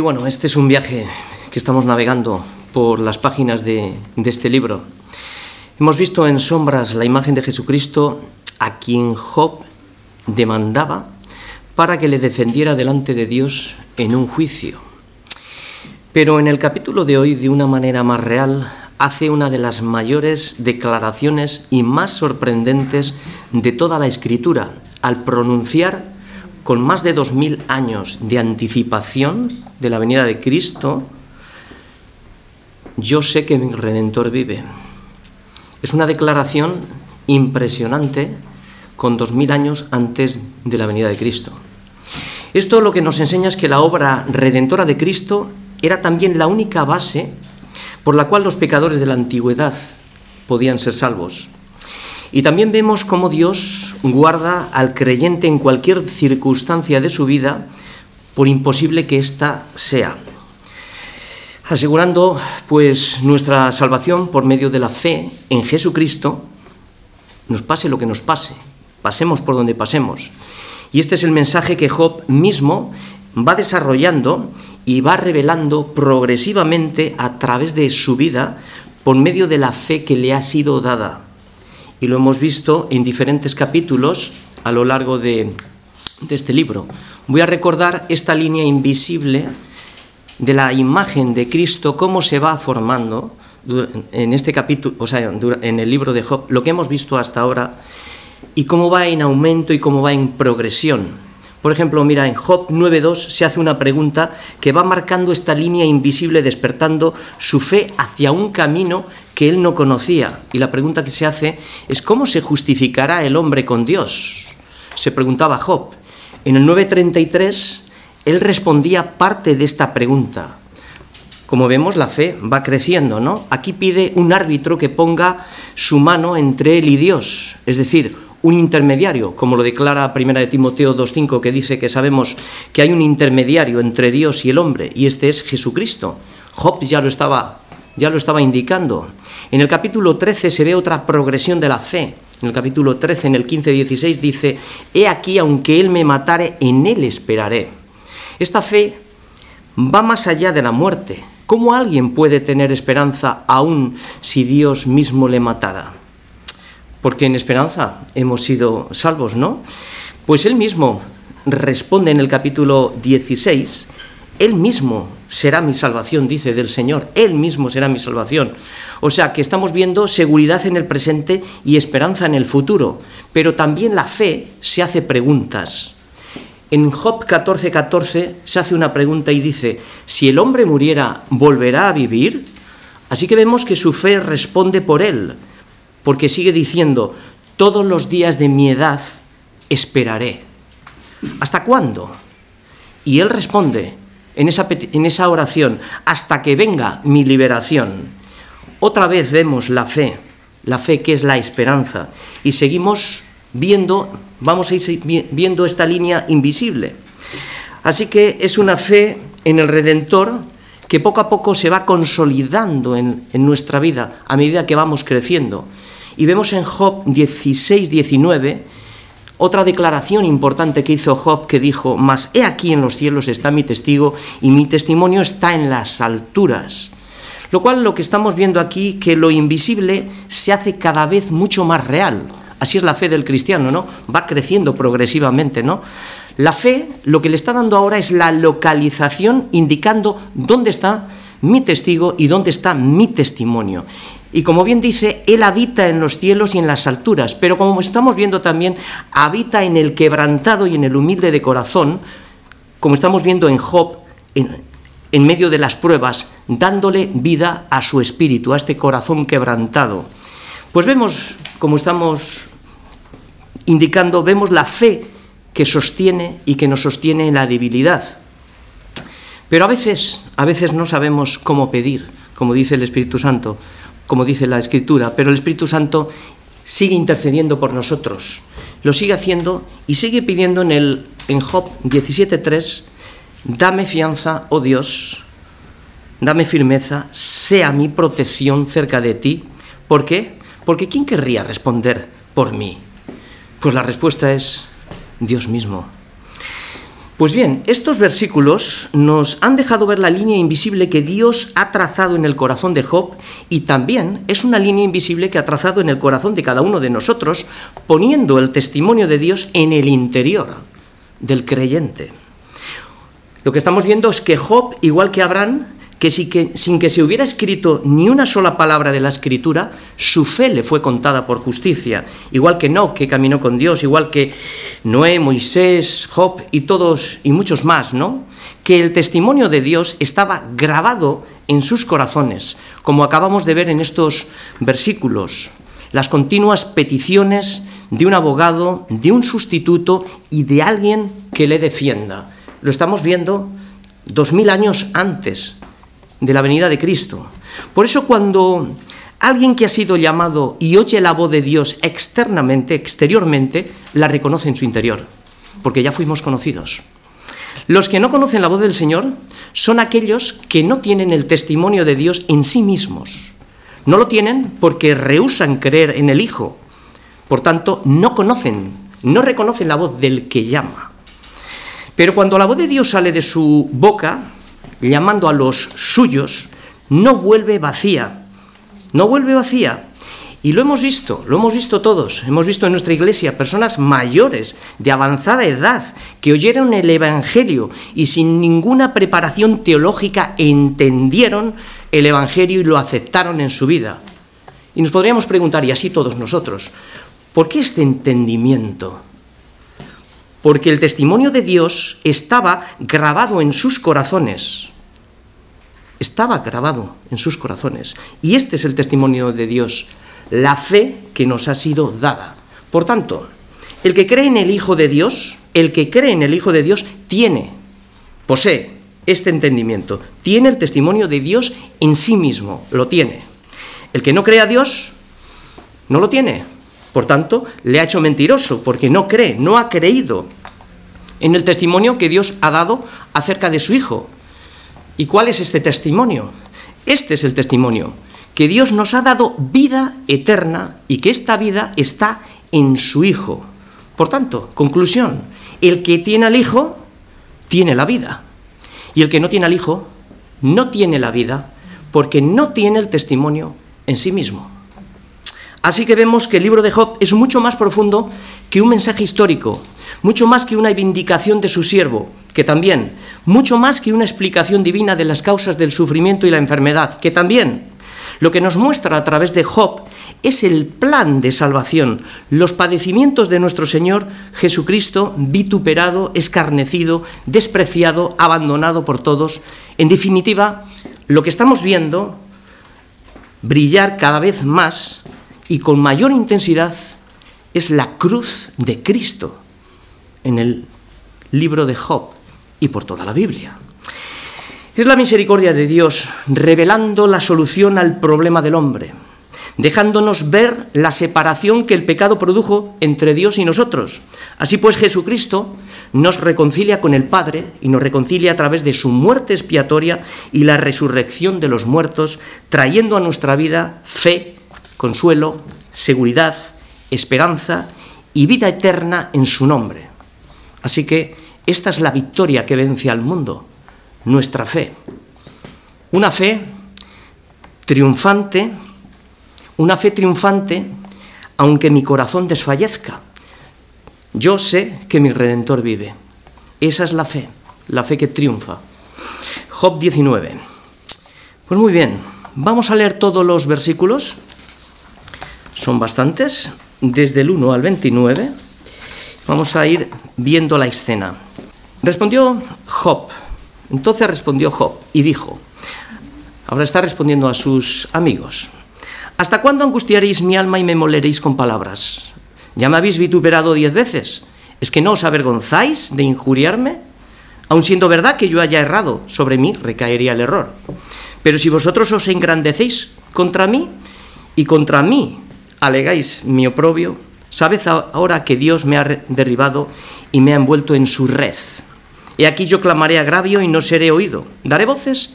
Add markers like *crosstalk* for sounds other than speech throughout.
Bueno, este es un viaje que estamos navegando por las páginas de, de, este libro. Hemos visto en sombras la imagen de Jesucristo a quien Job demandaba para que le defendiera delante de Dios en un juicio. Pero en el capítulo de hoy, de una manera más real, hace una de las mayores declaraciones y más sorprendentes de toda la escritura, al pronunciar con más de dos mil años de anticipación de la venida de Cristo, yo sé que mi Redentor vive. Es una declaración impresionante con dos mil años antes de la venida de Cristo. Esto lo que nos enseña es que la obra redentora de Cristo era también la única base por la cual los pecadores de la antigüedad podían ser salvos. Y también vemos cómo Dios guarda al creyente en cualquier circunstancia de su vida, por imposible que ésta sea, asegurando pues nuestra salvación por medio de la fe en Jesucristo, nos pase lo que nos pase, pasemos por donde pasemos. Y este es el mensaje que Job mismo va desarrollando y va revelando progresivamente a través de su vida por medio de la fe que le ha sido dada y lo hemos visto en diferentes capítulos a lo largo de, este libro. Voy a recordar esta línea invisible de la imagen de Cristo, cómo se va formando en este capítulo, o sea, en el libro de Job, lo que hemos visto hasta ahora y cómo va en aumento y cómo va en progresión. Por ejemplo, mira, en Job 9.2 se hace una pregunta que va marcando esta línea invisible, despertando su fe hacia un camino que él no conocía. Y la pregunta que se hace es ¿cómo se justificará el hombre con Dios? Se preguntaba Job. En el 9.33 él respondía parte de esta pregunta. Como vemos, la fe va creciendo, ¿no? Aquí pide un árbitro que ponga su mano entre él y Dios, es decir, un intermediario, como lo declara Primera de Timoteo 2.5, que dice que sabemos que hay un intermediario entre Dios y el hombre, y este es Jesucristo. Job ya lo estaba, ya lo estaba indicando. En el capítulo 13 se ve otra progresión de la fe. En el capítulo 13, en el 15-16, dice, He aquí, aunque Él me matare, en Él esperaré. Esta fe va más allá de la muerte. ¿Cómo alguien puede tener esperanza aún si Dios mismo le matara? Porque en esperanza hemos sido salvos, ¿no? Pues él mismo responde en el capítulo 16, él mismo será mi salvación, dice del Señor, él mismo será mi salvación. O sea que estamos viendo seguridad en el presente y esperanza en el futuro, pero también la fe se hace preguntas. En Job 14:14 14 se hace una pregunta y dice, si el hombre muriera, ¿volverá a vivir? Así que vemos que su fe responde por él porque sigue diciendo, todos los días de mi edad esperaré. ¿Hasta cuándo? Y él responde en esa, oración, hasta que venga mi liberación. Otra vez vemos la fe, la fe que es la esperanza, y seguimos viendo, vamos a ir viendo esta línea invisible. Así que es una fe en el Redentor que poco a poco se va consolidando en nuestra vida a medida que vamos creciendo. Y vemos en Job 16, 19 otra declaración importante que hizo Job que dijo, mas he aquí en los cielos está mi testigo y mi testimonio está en las alturas. Lo cual lo que estamos viendo aquí, que lo invisible se hace cada vez mucho más real. Así es la fe del cristiano, ¿no? Va creciendo progresivamente, ¿no? La fe lo que le está dando ahora es la localización indicando dónde está mi testigo y dónde está mi testimonio. Y como bien dice, Él habita en los cielos y en las alturas, pero como estamos viendo también, habita en el quebrantado y en el humilde de corazón, como estamos viendo en Job, en, medio de las pruebas, dándole vida a su espíritu, a este corazón quebrantado. Pues vemos, como estamos indicando, vemos la fe que sostiene y que nos sostiene en la debilidad. Pero a veces, a veces no sabemos cómo pedir, como dice el Espíritu Santo como dice la Escritura, pero el Espíritu Santo sigue intercediendo por nosotros. Lo sigue haciendo y sigue pidiendo en, el, en Job 17.3, dame fianza, oh Dios, dame firmeza, sea mi protección cerca de ti. ¿Por qué? Porque ¿quién querría responder por mí? Pues la respuesta es Dios mismo. Pues bien, estos versículos nos han dejado ver la línea invisible que Dios ha trazado en el corazón de Job y también es una línea invisible que ha trazado en el corazón de cada uno de nosotros, poniendo el testimonio de Dios en el interior del creyente. Lo que estamos viendo es que Job, igual que Abraham, que, sin que se hubiera escrito ni una sola palabra de la escritura, su fe le fue contada por justicia, igual que No, que caminó con Dios, igual que Noé, Moisés, Job y todos y muchos más, ¿no? Que el testimonio de Dios estaba grabado en sus corazones, como acabamos de ver en estos versículos, las continuas peticiones de un abogado, de un sustituto y de alguien que le defienda. Lo estamos viendo dos mil años antes de la venida de Cristo. Por eso cuando alguien que ha sido llamado y oye la voz de Dios externamente, exteriormente, la reconoce en su interior, porque ya fuimos conocidos. Los que no conocen la voz del Señor son aquellos que no tienen el testimonio de Dios en sí mismos. No lo tienen porque rehusan creer en el Hijo. Por tanto, no conocen, no reconocen la voz del que llama. Pero cuando la voz de Dios sale de su boca, llamando a los suyos, no vuelve vacía, no vuelve vacía. Y lo hemos visto, lo hemos visto todos, hemos visto en nuestra iglesia personas mayores, de avanzada edad, que oyeron el Evangelio y sin ninguna preparación teológica entendieron el Evangelio y lo aceptaron en su vida. Y nos podríamos preguntar, y así todos nosotros, ¿por qué este entendimiento? Porque el testimonio de Dios estaba grabado en sus corazones estaba grabado en sus corazones. Y este es el testimonio de Dios, la fe que nos ha sido dada. Por tanto, el que cree en el Hijo de Dios, el que cree en el Hijo de Dios, tiene, posee este entendimiento, tiene el testimonio de Dios en sí mismo, lo tiene. El que no cree a Dios, no lo tiene. Por tanto, le ha hecho mentiroso, porque no cree, no ha creído en el testimonio que Dios ha dado acerca de su Hijo. ¿Y cuál es este testimonio? Este es el testimonio, que Dios nos ha dado vida eterna y que esta vida está en su Hijo. Por tanto, conclusión, el que tiene al Hijo tiene la vida. Y el que no tiene al Hijo no tiene la vida porque no tiene el testimonio en sí mismo. Así que vemos que el libro de Job es mucho más profundo que un mensaje histórico, mucho más que una vindicación de su siervo, que también, mucho más que una explicación divina de las causas del sufrimiento y la enfermedad, que también, lo que nos muestra a través de Job es el plan de salvación, los padecimientos de nuestro Señor Jesucristo, vituperado, escarnecido, despreciado, abandonado por todos. En definitiva, lo que estamos viendo brillar cada vez más y con mayor intensidad es la cruz de Cristo en el libro de Job y por toda la Biblia. Es la misericordia de Dios revelando la solución al problema del hombre, dejándonos ver la separación que el pecado produjo entre Dios y nosotros. Así pues Jesucristo nos reconcilia con el Padre y nos reconcilia a través de su muerte expiatoria y la resurrección de los muertos, trayendo a nuestra vida fe, consuelo, seguridad, esperanza y vida eterna en su nombre. Así que esta es la victoria que vence al mundo, nuestra fe. Una fe triunfante, una fe triunfante, aunque mi corazón desfallezca. Yo sé que mi redentor vive. Esa es la fe, la fe que triunfa. Job 19. Pues muy bien, vamos a leer todos los versículos. Son bastantes, desde el 1 al 29. Vamos a ir viendo la escena. Respondió Job. Entonces respondió Job y dijo, ahora está respondiendo a sus amigos, ¿hasta cuándo angustiaréis mi alma y me moleréis con palabras? ¿Ya me habéis vituperado diez veces? ¿Es que no os avergonzáis de injuriarme? Aun siendo verdad que yo haya errado, sobre mí recaería el error. Pero si vosotros os engrandecéis contra mí y contra mí alegáis mi oprobio, sabed ahora que Dios me ha derribado y me ha envuelto en su red. He aquí yo clamaré agravio y no seré oído. Daré voces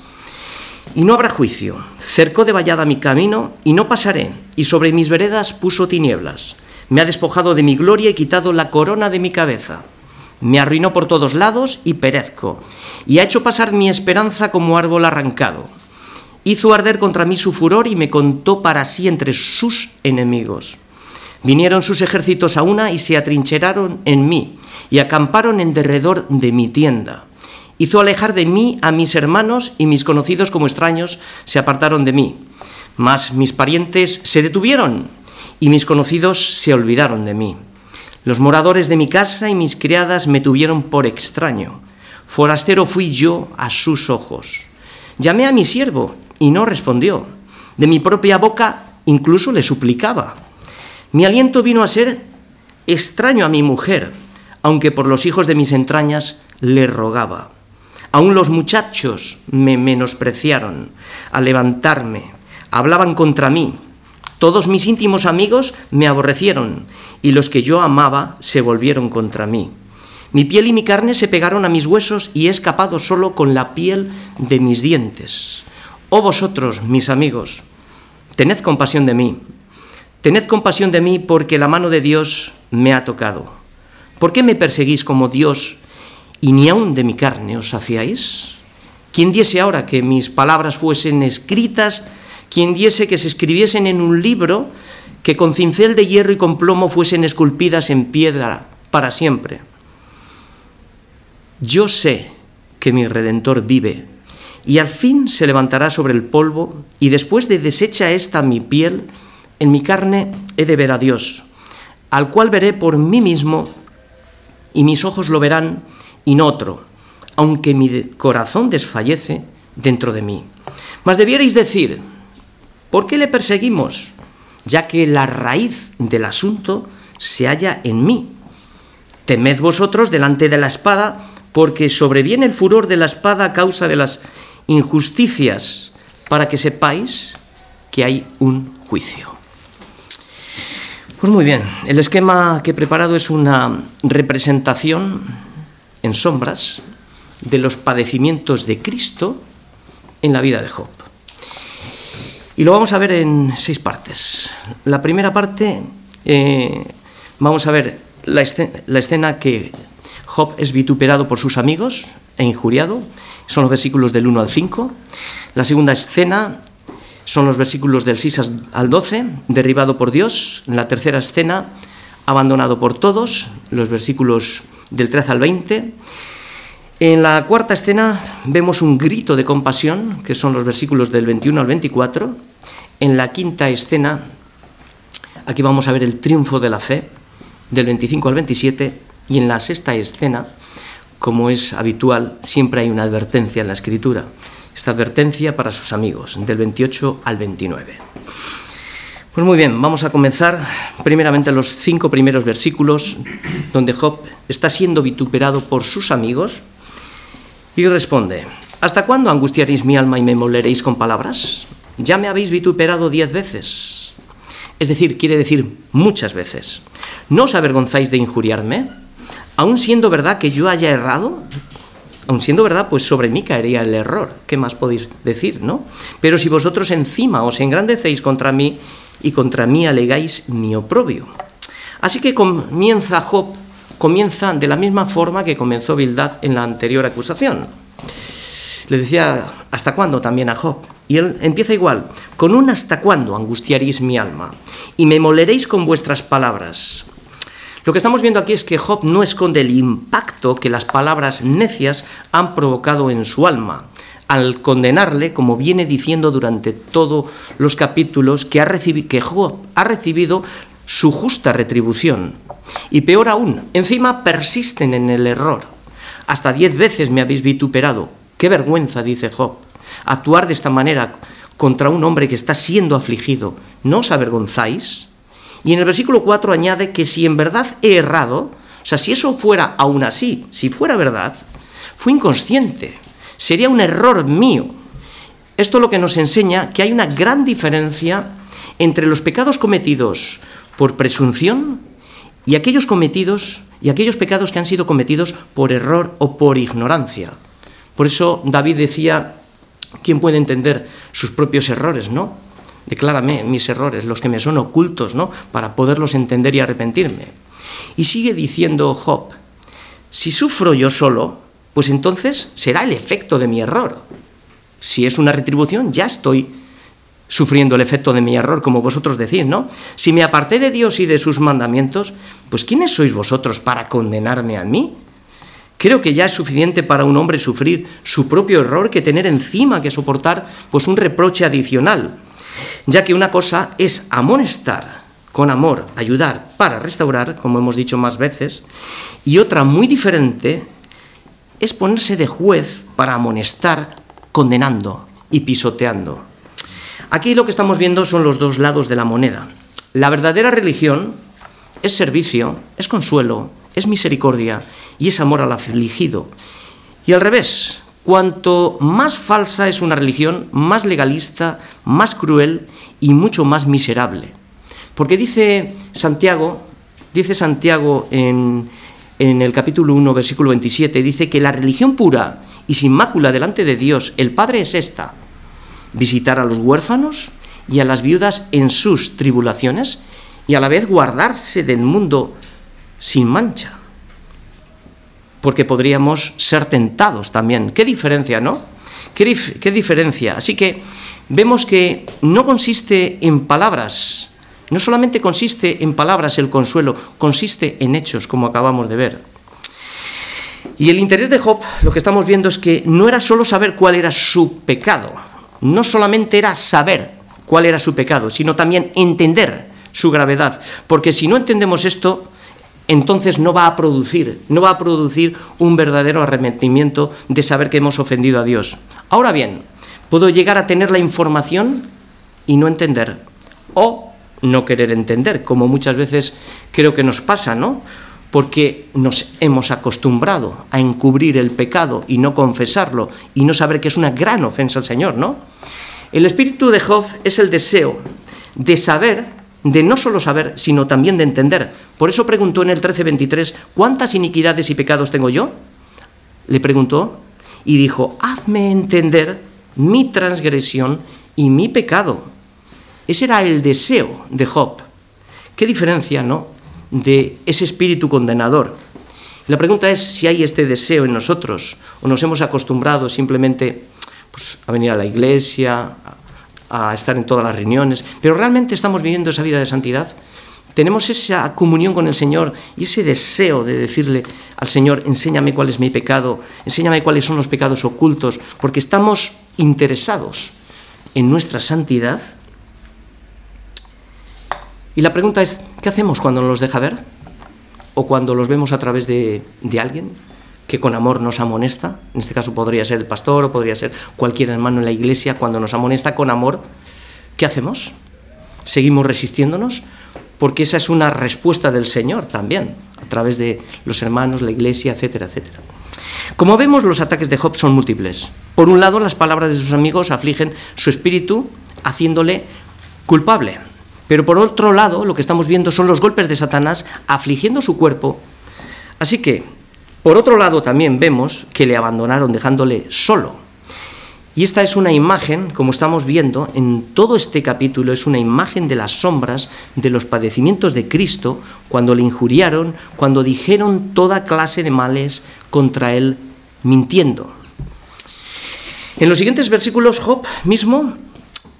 y no habrá juicio. Cercó de vallada mi camino y no pasaré, y sobre mis veredas puso tinieblas. Me ha despojado de mi gloria y quitado la corona de mi cabeza. Me arruinó por todos lados y perezco, y ha hecho pasar mi esperanza como árbol arrancado. Hizo arder contra mí su furor y me contó para sí entre sus enemigos. Vinieron sus ejércitos a una y se atrincheraron en mí, y acamparon en derredor de mi tienda. Hizo alejar de mí a mis hermanos y mis conocidos como extraños se apartaron de mí. Mas mis parientes se detuvieron y mis conocidos se olvidaron de mí. Los moradores de mi casa y mis criadas me tuvieron por extraño. Forastero fui yo a sus ojos. Llamé a mi siervo y no respondió. De mi propia boca incluso le suplicaba. Mi aliento vino a ser extraño a mi mujer, aunque por los hijos de mis entrañas le rogaba. Aún los muchachos me menospreciaron al levantarme, hablaban contra mí. Todos mis íntimos amigos me aborrecieron y los que yo amaba se volvieron contra mí. Mi piel y mi carne se pegaron a mis huesos y he escapado solo con la piel de mis dientes. Oh vosotros, mis amigos, tened compasión de mí. Tened compasión de mí porque la mano de Dios me ha tocado. ¿Por qué me perseguís como Dios y ni aun de mi carne os hacíais? ¿Quién diese ahora que mis palabras fuesen escritas quien diese que se escribiesen en un libro que con cincel de hierro y con plomo fuesen esculpidas en piedra para siempre. Yo sé que mi Redentor vive y al fin se levantará sobre el polvo y después de deshecha esta mi piel, en mi carne he de ver a Dios, al cual veré por mí mismo y mis ojos lo verán y no otro, aunque mi corazón desfallece dentro de mí. Mas debierais decir, ¿Por qué le perseguimos? Ya que la raíz del asunto se halla en mí. Temed vosotros delante de la espada, porque sobreviene el furor de la espada a causa de las injusticias, para que sepáis que hay un juicio. Pues muy bien, el esquema que he preparado es una representación en sombras de los padecimientos de Cristo en la vida de Job. Y lo vamos a ver en seis partes. La primera parte, eh, vamos a ver la escena, que Job es vituperado por sus amigos e injuriado, son los versículos del 1 al 5. La segunda escena son los versículos del 6 al 12, derribado por Dios. La tercera escena, abandonado por todos, los versículos del 13 al 20. En la cuarta escena vemos un grito de compasión, que son los versículos del 21 al 24. En la quinta escena, aquí vamos a ver el triunfo de la fe, del 25 al 27. Y en la sexta escena, como es habitual, siempre hay una advertencia en la escritura. Esta advertencia para sus amigos, del 28 al 29. Pues muy bien, vamos a comenzar primeramente los cinco primeros versículos donde Job está siendo vituperado por sus amigos y responde, ¿hasta cuándo angustiaréis mi alma y me moleréis con palabras? Ya me habéis vituperado diez veces. Es decir, quiere decir muchas veces. ¿No os avergonzáis de injuriarme? Aun siendo verdad que yo haya errado, aun siendo verdad, pues sobre mí caería el error. ¿Qué más podéis decir, no? Pero si vosotros encima os engrandecéis contra mí y contra mí alegáis mi oprobio. Así que comienza Job comienza de la misma forma que comenzó Bildad en la anterior acusación. Le decía, ¿hasta cuándo también a Job? Y él empieza igual, con un hasta cuándo angustiaréis mi alma y me moleréis con vuestras palabras. Lo que estamos viendo aquí es que Job no esconde el impacto que las palabras necias han provocado en su alma, al condenarle, como viene diciendo durante todos los capítulos, que, ha Job ha recibido su justa retribución. Y peor aún, encima persisten en el error. Hasta diez veces me habéis vituperado. Qué vergüenza, dice Job, actuar de esta manera contra un hombre que está siendo afligido. ¿No os avergonzáis? Y en el versículo 4 añade que si en verdad he errado, o sea, si eso fuera aún así, si fuera verdad, fue inconsciente, sería un error mío. Esto lo que nos enseña que hay una gran diferencia entre los pecados cometidos por presunción y aquellos cometidos y aquellos pecados que han sido cometidos por error o por ignorancia. Por eso David decía, ¿quién puede entender sus propios errores, no? Declárame mis errores, los que me son ocultos, ¿no? Para poderlos entender y arrepentirme. Y sigue diciendo Job, Si sufro yo solo, pues entonces será el efecto de mi error. Si es una retribución, ya estoy sufriendo el efecto de mi error, como vosotros decís, ¿no? Si me aparté de Dios y de sus mandamientos, pues ¿quiénes sois vosotros para condenarme a mí? Creo que ya es suficiente para un hombre sufrir su propio error que tener encima que soportar pues un reproche adicional, ya que una cosa es amonestar con amor, ayudar para restaurar, como hemos dicho más veces, y otra muy diferente es ponerse de juez para amonestar condenando y pisoteando. Aquí lo que estamos viendo son los dos lados de la moneda. La verdadera religión es servicio, es consuelo, es misericordia y es amor al afligido. Y al revés, cuanto más falsa es una religión, más legalista, más cruel y mucho más miserable. Porque dice Santiago, dice Santiago en, en el capítulo 1, versículo 27, dice que la religión pura y sin mácula delante de Dios, el Padre es esta, visitar a los huérfanos y a las viudas en sus tribulaciones y a la vez guardarse del mundo sin mancha. Porque podríamos ser tentados también. ¿Qué diferencia, no? ¿Qué, ¿Qué, diferencia? Así que vemos que no consiste en palabras, no solamente consiste en palabras el consuelo, consiste en hechos, como acabamos de ver. Y el interés de Job, lo que estamos viendo es que no era solo saber cuál era su pecado, no solamente era saber cuál era su pecado, sino también entender su gravedad, porque si no entendemos esto, entonces no va a producir, no va a producir un verdadero arrepentimiento de saber que hemos ofendido a Dios. Ahora bien, puedo llegar a tener la información y no entender, o no querer entender, como muchas veces creo que nos pasa, ¿no? Porque nos hemos acostumbrado a encubrir el pecado y no confesarlo y no saber que es una gran ofensa al Señor, ¿no? El espíritu de Job es el deseo de saber, de no solo saber, sino también de entender. Por eso preguntó en el 13:23, ¿cuántas iniquidades y pecados tengo yo? Le preguntó y dijo, hazme entender mi transgresión y mi pecado. Ese era el deseo de Job. ¿Qué diferencia, no? De ese espíritu condenador. La pregunta es si hay este deseo en nosotros o nos hemos acostumbrado simplemente pues, a venir a la iglesia, a, estar en todas las reuniones, pero realmente estamos viviendo esa vida de santidad. Tenemos esa comunión con el Señor y ese deseo de decirle al Señor, enséñame cuál es mi pecado, enséñame cuáles son los pecados ocultos, porque estamos interesados en nuestra santidad y la pregunta es, ¿qué hacemos cuando nos los deja ver? ¿O cuando los vemos a través de, de alguien que con amor nos amonesta? En este caso podría ser el pastor o podría ser cualquier hermano en la iglesia. Cuando nos amonesta con amor, ¿qué hacemos? ¿Seguimos resistiéndonos? Porque esa es una respuesta del Señor también, a través de los hermanos, la iglesia, etcétera, etcétera. Como vemos, los ataques de Job son múltiples. Por un lado, las palabras de sus amigos afligen su espíritu, haciéndole culpable. Pero por otro lado, lo que estamos viendo son los golpes de Satanás afligiendo su cuerpo. Así que, por otro lado, también vemos que le abandonaron dejándole solo. Y esta es una imagen, como estamos viendo en todo este capítulo, es una imagen de las sombras de los padecimientos de Cristo cuando le injuriaron, cuando dijeron toda clase de males contra él, mintiendo. En los siguientes versículos, Job mismo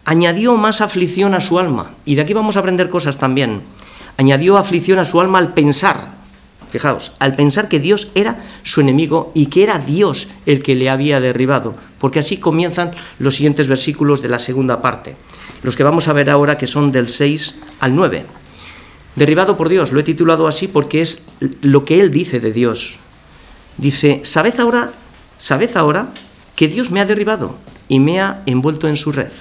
añadió más aflicción a su alma. Y de aquí vamos a aprender cosas también. Añadió aflicción a su alma al pensar, fijaos, al pensar que Dios era su enemigo y que era Dios el que le había derribado. Porque así comienzan los siguientes versículos de la segunda parte, los que vamos a ver ahora que son del 6 al 9. Derribado por Dios, lo he titulado así porque es lo que él dice de Dios. Dice, ¿sabed ahora, sabed ahora que Dios me ha derribado y me ha envuelto en su red?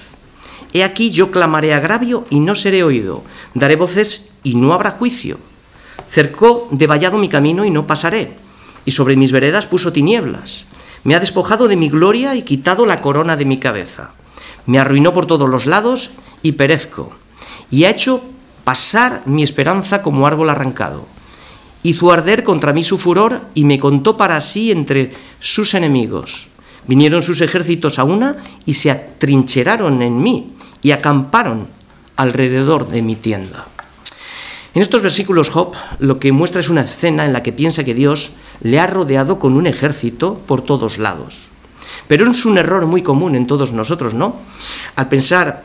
He aquí yo clamaré agravio y no seré oído, daré voces y no habrá juicio. Cercó de vallado mi camino y no pasaré, y sobre mis veredas puso tinieblas. Me ha despojado de mi gloria y quitado la corona de mi cabeza. Me arruinó por todos los lados y perezco, y ha hecho pasar mi esperanza como árbol arrancado. Hizo arder contra mí su furor y me contó para sí entre sus enemigos. Vinieron sus ejércitos a una y se atrincheraron en mí y acamparon alrededor de mi tienda. En estos versículos Job lo que muestra es una escena en la que piensa que Dios le ha rodeado con un ejército por todos lados. Pero es un error muy común en todos nosotros, ¿no? Al pensar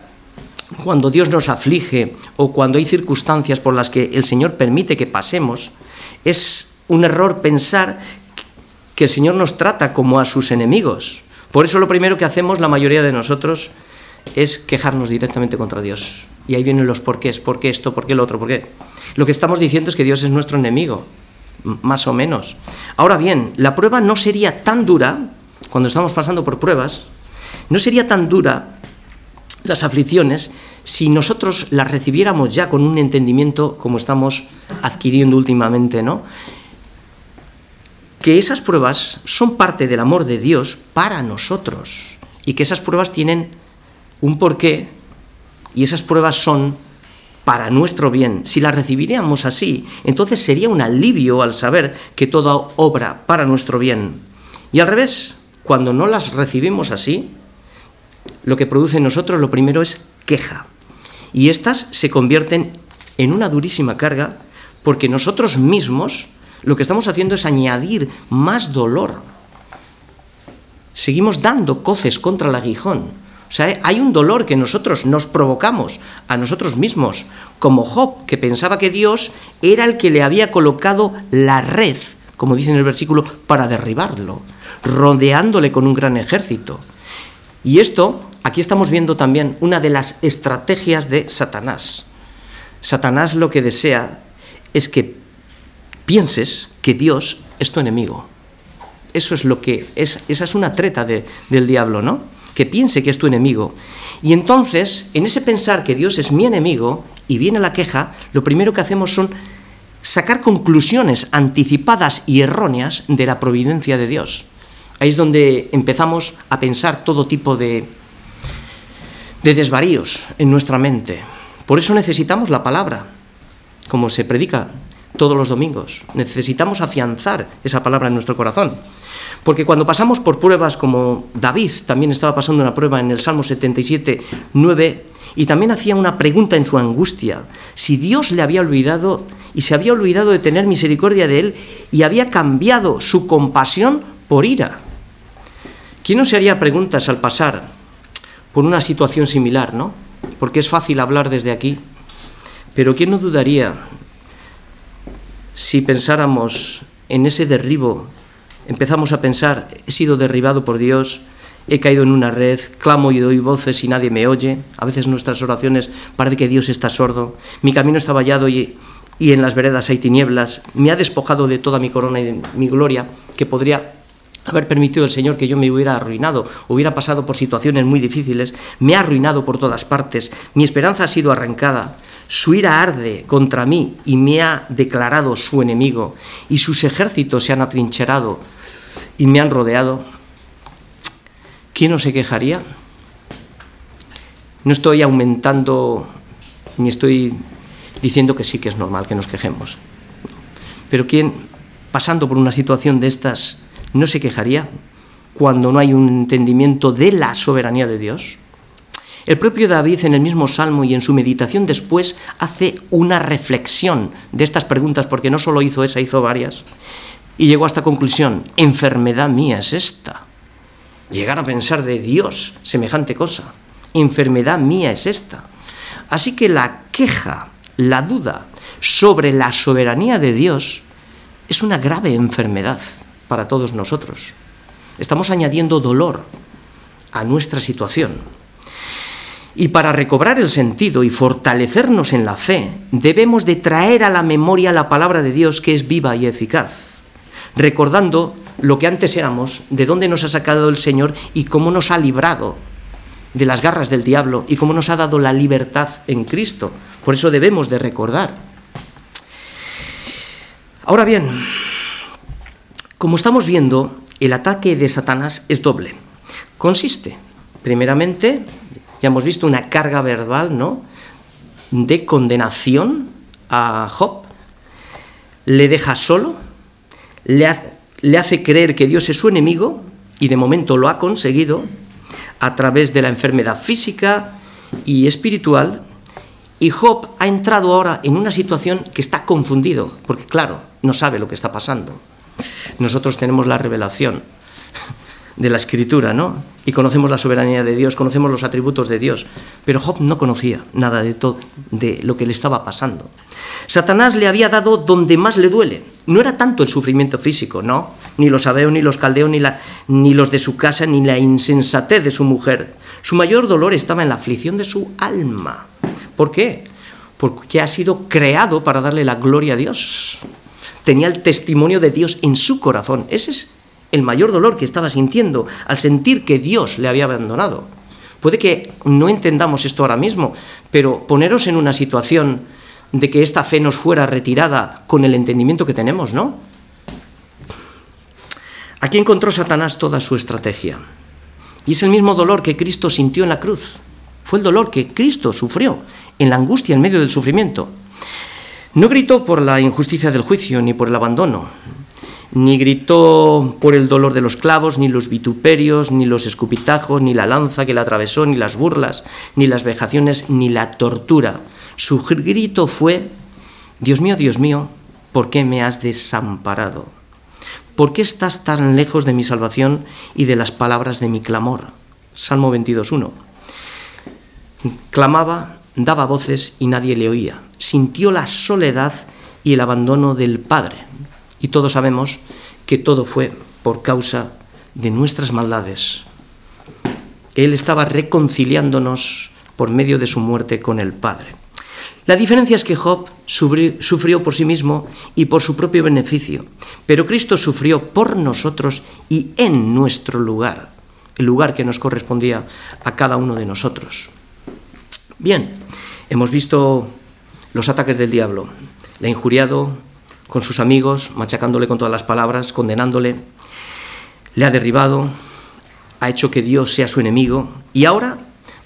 cuando Dios nos aflige o cuando hay circunstancias por las que el Señor permite que pasemos, es un error pensar que el Señor nos trata como a sus enemigos. Por eso lo primero que hacemos la mayoría de nosotros es quejarnos directamente contra Dios. Y ahí vienen los porqués, por qué esto, por qué lo otro, por qué. Lo que estamos diciendo es que Dios es nuestro enemigo, más o menos. Ahora bien, la prueba no sería tan dura, cuando estamos pasando por pruebas, no sería tan dura las aflicciones si nosotros las recibiéramos ya con un entendimiento como estamos adquiriendo últimamente, ¿no? Que esas pruebas son parte del amor de Dios para nosotros y que esas pruebas tienen un porqué y esas pruebas son para nuestro bien. Si las recibiríamos así, entonces sería un alivio al saber que toda obra para nuestro bien. Y al revés, cuando no las recibimos así, lo que produce en nosotros lo primero es queja. Y estas se convierten en una durísima carga porque nosotros mismos lo que estamos haciendo es añadir más dolor. Seguimos dando coces contra el aguijón. O sea, hay un dolor que nosotros nos provocamos a nosotros mismos, como Job, que pensaba que Dios era el que le había colocado la red, como dice en el versículo, para derribarlo, rodeándole con un gran ejército. Y esto, aquí estamos viendo también una de las estrategias de Satanás. Satanás lo que desea es que pienses que Dios es tu enemigo. Eso es lo que es, esa es una treta del diablo, ¿no? Que piense que es tu enemigo. Y entonces, en ese pensar que Dios es mi enemigo y viene la queja, lo primero que hacemos son sacar conclusiones anticipadas y erróneas de la providencia de Dios. Ahí es donde empezamos a pensar todo tipo de, de desvaríos en nuestra mente. Por eso necesitamos la palabra, como se predica todos los domingos. Necesitamos afianzar esa palabra en nuestro corazón. Porque cuando pasamos por pruebas como David también estaba pasando una prueba en el Salmo 77, 9, y también hacía una pregunta en su angustia, si Dios le había olvidado y se había olvidado de tener misericordia de él y había cambiado su compasión por ira. ¿Quién no se haría preguntas al pasar por una situación similar, no? Porque es fácil hablar desde aquí, pero ¿quién no dudaría si pensáramos en ese derribo? Empezamos a pensar, he sido derribado por Dios, he caído en una red, clamo y doy voces y nadie me oye. A veces nuestras oraciones parece que Dios está sordo. Mi camino está vallado y, y en las veredas hay tinieblas. Me ha despojado de toda mi corona y de mi gloria, que podría haber permitido el Señor que yo me hubiera arruinado, hubiera pasado por situaciones muy difíciles, me ha arruinado por todas partes, mi esperanza ha sido arrancada, su ira arde contra mí y me ha declarado su enemigo, y sus ejércitos se han atrincherado y me han rodeado. ¿Quién no se quejaría? No estoy aumentando ni estoy diciendo que sí que es normal que nos quejemos. Pero ¿quién, pasando por una situación de estas, no se quejaría cuando no hay un entendimiento de la soberanía de Dios? El propio David en el mismo salmo y en su meditación después hace una reflexión de estas preguntas, porque no solo hizo esa, hizo varias, y llegó a esta conclusión, enfermedad mía es esta. Llegar a pensar de Dios semejante cosa, enfermedad mía es esta. Así que la queja, la duda sobre la soberanía de Dios es una grave enfermedad para todos nosotros. Estamos añadiendo dolor a nuestra situación. Y para recobrar el sentido y fortalecernos en la fe, debemos de traer a la memoria la palabra de Dios que es viva y eficaz, recordando lo que antes éramos, de dónde nos ha sacado el Señor y cómo nos ha librado de las garras del diablo y cómo nos ha dado la libertad en Cristo. Por eso debemos de recordar. Ahora bien, como estamos viendo, el ataque de Satanás es doble. Consiste, primeramente, ya hemos visto una carga verbal, ¿no? De condenación a Job. Le deja solo, le, le hace creer que Dios es su enemigo, y de momento lo ha conseguido, a través de la enfermedad física y espiritual, y Job ha entrado ahora en una situación que está confundido, porque claro, no sabe lo que está pasando. Nosotros tenemos la revelación de la escritura, ¿no? Y conocemos la soberanía de Dios, conocemos los atributos de Dios. Pero Job no conocía nada de todo, de lo que le estaba pasando. Satanás le había dado donde más le duele. No era tanto el sufrimiento físico, no, ni los sabeos, ni los caldeos, ni, ni los de su casa, ni la insensatez de su mujer. Su mayor dolor estaba en la aflicción de su alma. ¿Por qué? Porque ha sido creado para darle la gloria a Dios. Tenía el testimonio de Dios en su corazón. Ese es el mayor dolor que estaba sintiendo al sentir que Dios le había abandonado. Puede que no entendamos esto ahora mismo, pero poneros en una situación de que esta fe nos fuera retirada con el entendimiento que tenemos, ¿no? Aquí encontró Satanás toda su estrategia. Y es el mismo dolor que Cristo sintió en la cruz. Fue el dolor que Cristo sufrió en la angustia en medio del sufrimiento. No gritó por la injusticia del juicio ni por el abandono, ni gritó por el dolor de los clavos, ni los vituperios, ni los escupitajos, ni la lanza que la atravesó, ni las burlas, ni las vejaciones, ni la tortura. Su grito fue, Dios mío, Dios mío, ¿por qué me has desamparado? ¿Por qué estás tan lejos de mi salvación y de las palabras de mi clamor? Salmo 22.1. Clamaba, daba voces y nadie le oía. Sintió la soledad y el abandono del Padre y todos sabemos que todo fue por causa de nuestras maldades. Él estaba reconciliándonos por medio de su muerte con el Padre. La diferencia es que Job sufrió por sí mismo y por su propio beneficio, pero Cristo sufrió por nosotros y en nuestro lugar, el lugar que nos correspondía a cada uno de nosotros. Bien, hemos visto los ataques del diablo. Le ha injuriado, con sus amigos, machacándole con todas las palabras, condenándole, le ha derribado, ha hecho que Dios sea su enemigo y ahora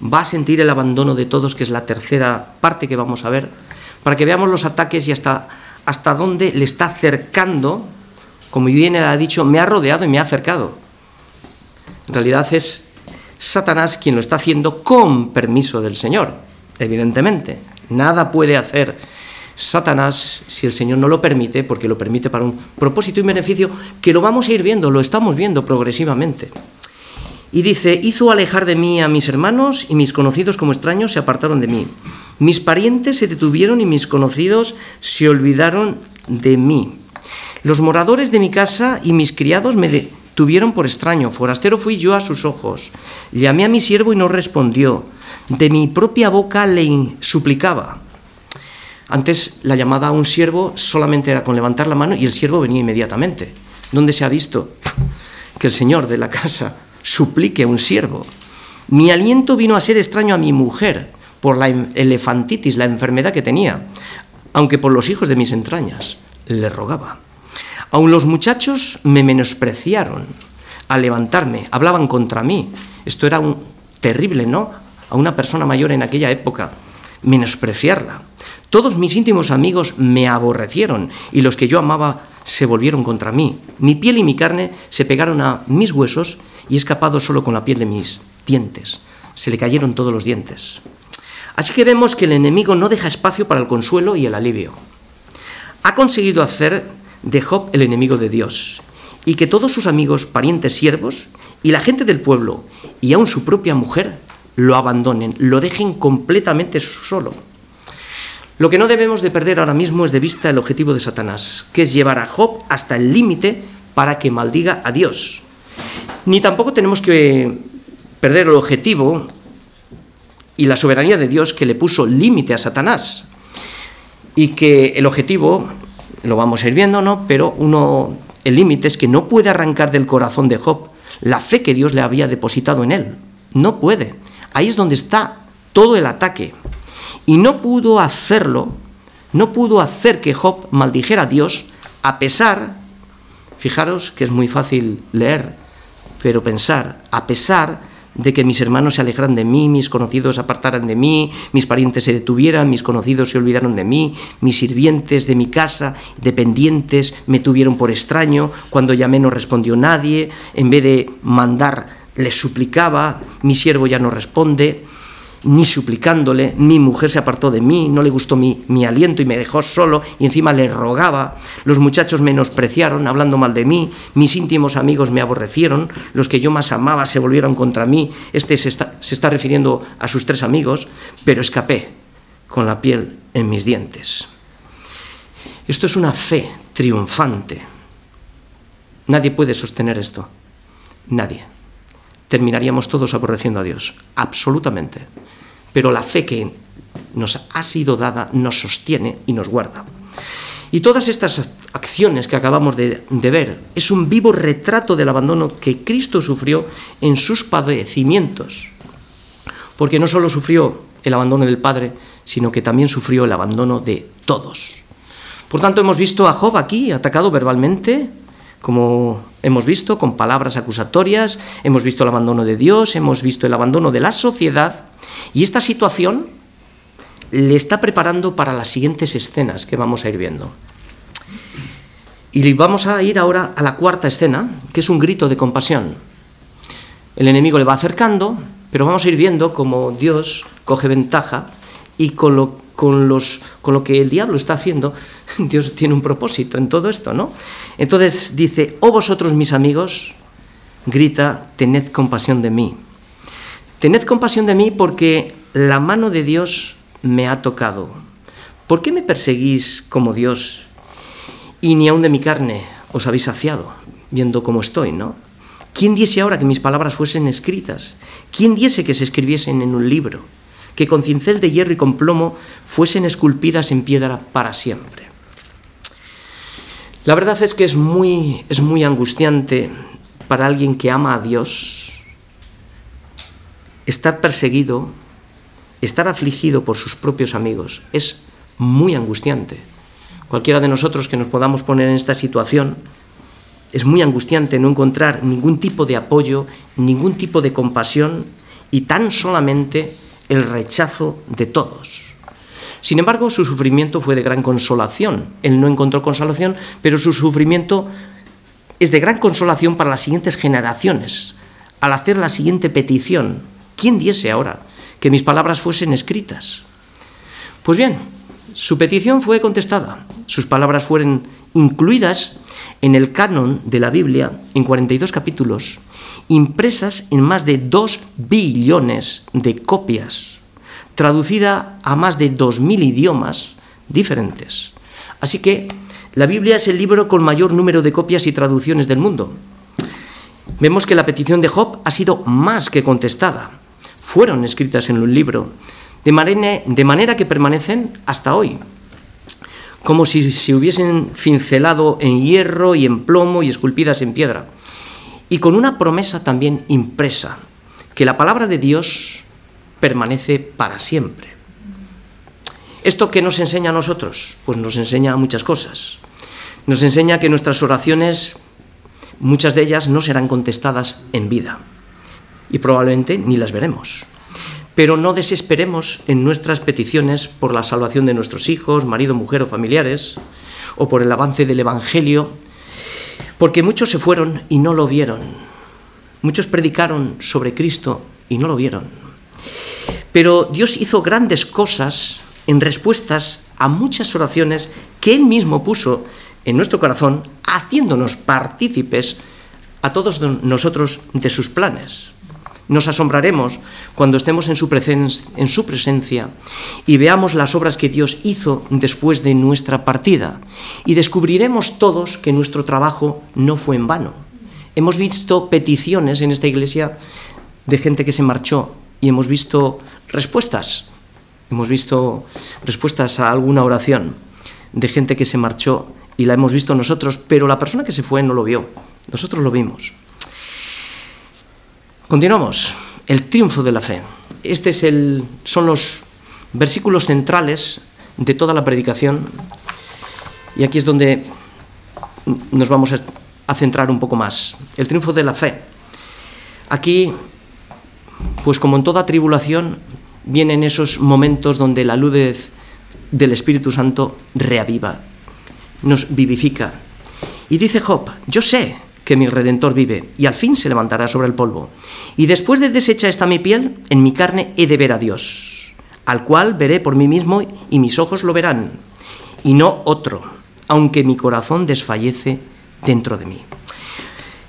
va a sentir el abandono de todos, que es la tercera parte que vamos a ver, para que veamos los ataques y hasta, hasta dónde le está acercando, como bien ha dicho, me ha rodeado y me ha acercado. En realidad es Satanás quien lo está haciendo con permiso del Señor, evidentemente. Nada puede hacer Satanás, si el Señor no lo permite, porque lo permite para un propósito y beneficio, que lo vamos a ir viendo, lo estamos viendo progresivamente. Y dice, hizo alejar de mí a mis hermanos y mis conocidos como extraños se apartaron de mí. Mis parientes se detuvieron y mis conocidos se olvidaron de mí. Los moradores de mi casa y mis criados me detuvieron por extraño. Forastero fui yo a sus ojos. Llamé a mi siervo y no respondió. De mi propia boca le suplicaba. Antes la llamada a un siervo solamente era con levantar la mano y el siervo venía inmediatamente. ¿Dónde se ha visto que el señor de la casa suplique a un siervo? Mi aliento vino a ser extraño a mi mujer por la elefantitis, la enfermedad que tenía, aunque por los hijos de mis entrañas le rogaba. Aun los muchachos me menospreciaron al levantarme, hablaban contra mí. Esto era un, terrible, ¿no? A una persona mayor en aquella época, menospreciarla. Todos mis íntimos amigos me aborrecieron y los que yo amaba se volvieron contra mí. Mi piel y mi carne se pegaron a mis huesos y he escapado solo con la piel de mis dientes. Se le cayeron todos los dientes. Así que vemos que el enemigo no deja espacio para el consuelo y el alivio. Ha conseguido hacer de Job el enemigo de Dios y que todos sus amigos, parientes, siervos y la gente del pueblo y aún su propia mujer lo abandonen, lo dejen completamente solo. Lo que no debemos de perder ahora mismo es de vista el objetivo de Satanás, que es llevar a Job hasta el límite para que maldiga a Dios. Ni tampoco tenemos que perder el objetivo y la soberanía de Dios que le puso límite a Satanás. Y que el objetivo, lo vamos a ir viendo, ¿no? Pero uno, el límite es que no puede arrancar del corazón de Job la fe que Dios le había depositado en él. No puede. Ahí es donde está todo el ataque. Y no pudo hacerlo, no pudo hacer que Job maldijera a Dios, a pesar, fijaros que es muy fácil leer, pero pensar, a pesar de que mis hermanos se alejaran de mí, mis conocidos se apartaran de mí, mis parientes se detuvieran, mis conocidos se olvidaron de mí, mis sirvientes de mi casa, dependientes, me tuvieron por extraño, cuando llamé no respondió nadie, en vez de mandar les suplicaba, mi siervo ya no responde, ni suplicándole, mi mujer se apartó de mí, no le gustó mi, mi, aliento y me dejó solo y encima le rogaba, los muchachos menospreciaron hablando mal de mí, mis íntimos amigos me aborrecieron, los que yo más amaba se volvieron contra mí, este se está, se está refiriendo a sus tres amigos, pero escapé con la piel en mis dientes. Esto es una fe triunfante. Nadie puede sostener esto. Nadie terminaríamos todos aborreciendo a Dios, absolutamente. Pero la fe que nos ha sido dada nos sostiene y nos guarda. Y todas estas acciones que acabamos de, de, ver es un vivo retrato del abandono que Cristo sufrió en sus padecimientos. Porque no solo sufrió el abandono del Padre, sino que también sufrió el abandono de todos. Por tanto, hemos visto a Job aquí atacado verbalmente, como hemos visto, con palabras acusatorias, hemos visto el abandono de Dios, hemos visto el abandono de la sociedad, y esta situación le está preparando para las siguientes escenas que vamos a ir viendo. Y vamos a ir ahora a la cuarta escena, que es un grito de compasión. El enemigo le va acercando, pero vamos a ir viendo cómo Dios coge ventaja y con lo, con los, con lo que el diablo está haciendo, *laughs* Dios tiene un propósito en todo esto, ¿no? Entonces dice, oh vosotros mis amigos, grita, tened compasión de mí. Tened compasión de mí porque la mano de Dios me ha tocado. ¿Por qué me perseguís como Dios y ni aun de mi carne os habéis saciado, viendo cómo estoy, ¿no? ¿Quién diese ahora que mis palabras fuesen escritas? ¿Quién diese que se escribiesen en un libro? Que con cincel de hierro y con plomo fuesen esculpidas en piedra para siempre. La verdad es que es muy, es muy angustiante para alguien que ama a Dios estar perseguido, estar afligido por sus propios amigos. Es muy angustiante. Cualquiera de nosotros que nos podamos poner en esta situación, es muy angustiante no encontrar ningún tipo de apoyo, ningún tipo de compasión y tan solamente el rechazo de todos. Sin embargo, su sufrimiento fue de gran consolación. Él no encontró consolación, pero su sufrimiento es de gran consolación para las siguientes generaciones. Al hacer la siguiente petición, ¿quién diese ahora que mis palabras fuesen escritas? Pues bien, su petición fue contestada. Sus palabras fueron incluidas en el canon de la Biblia en 42 capítulos, impresas en más de 2 billones de copias traducida a más de 2.000 idiomas diferentes. Así que la Biblia es el libro con mayor número de copias y traducciones del mundo. Vemos que la petición de Job ha sido más que contestada. Fueron escritas en un libro, de de manera que permanecen hasta hoy, como si se hubiesen cincelado en hierro y en plomo y esculpidas en piedra, y con una promesa también impresa, que la palabra de Dios permanece para siempre. ¿Esto qué nos enseña a nosotros? Pues nos enseña muchas cosas. Nos enseña que nuestras oraciones, muchas de ellas no serán contestadas en vida y probablemente ni las veremos. Pero no desesperemos en nuestras peticiones por la salvación de nuestros hijos, marido, mujer o familiares, o por el avance del Evangelio, porque muchos se fueron y no lo vieron. Muchos predicaron sobre Cristo y no lo vieron. Pero Dios hizo grandes cosas en respuestas a muchas oraciones que Él mismo puso en nuestro corazón, haciéndonos partícipes a todos nosotros de sus planes. Nos asombraremos cuando estemos en su, su, presencia y veamos las obras que Dios hizo después de nuestra partida. Y descubriremos todos que nuestro trabajo no fue en vano. Hemos visto peticiones en esta iglesia de gente que se marchó y hemos visto respuestas. Hemos visto respuestas a alguna oración de gente que se marchó y la hemos visto nosotros, pero la persona que se fue no lo vio. Nosotros lo vimos. Continuamos. El triunfo de la fe. Este es el, son los versículos centrales de toda la predicación. Y aquí es donde nos vamos a centrar un poco más. El triunfo de la fe. Aquí pues como en toda tribulación, vienen esos momentos donde la luz del Espíritu Santo reaviva, nos vivifica. Y dice Job, yo sé que mi redentor vive, y al fin se levantará sobre el polvo. Y después de deshecha esta mi piel, en mi carne he de ver a Dios, al cual veré por mí mismo y mis ojos lo verán, y no otro, aunque mi corazón desfallece dentro de mí.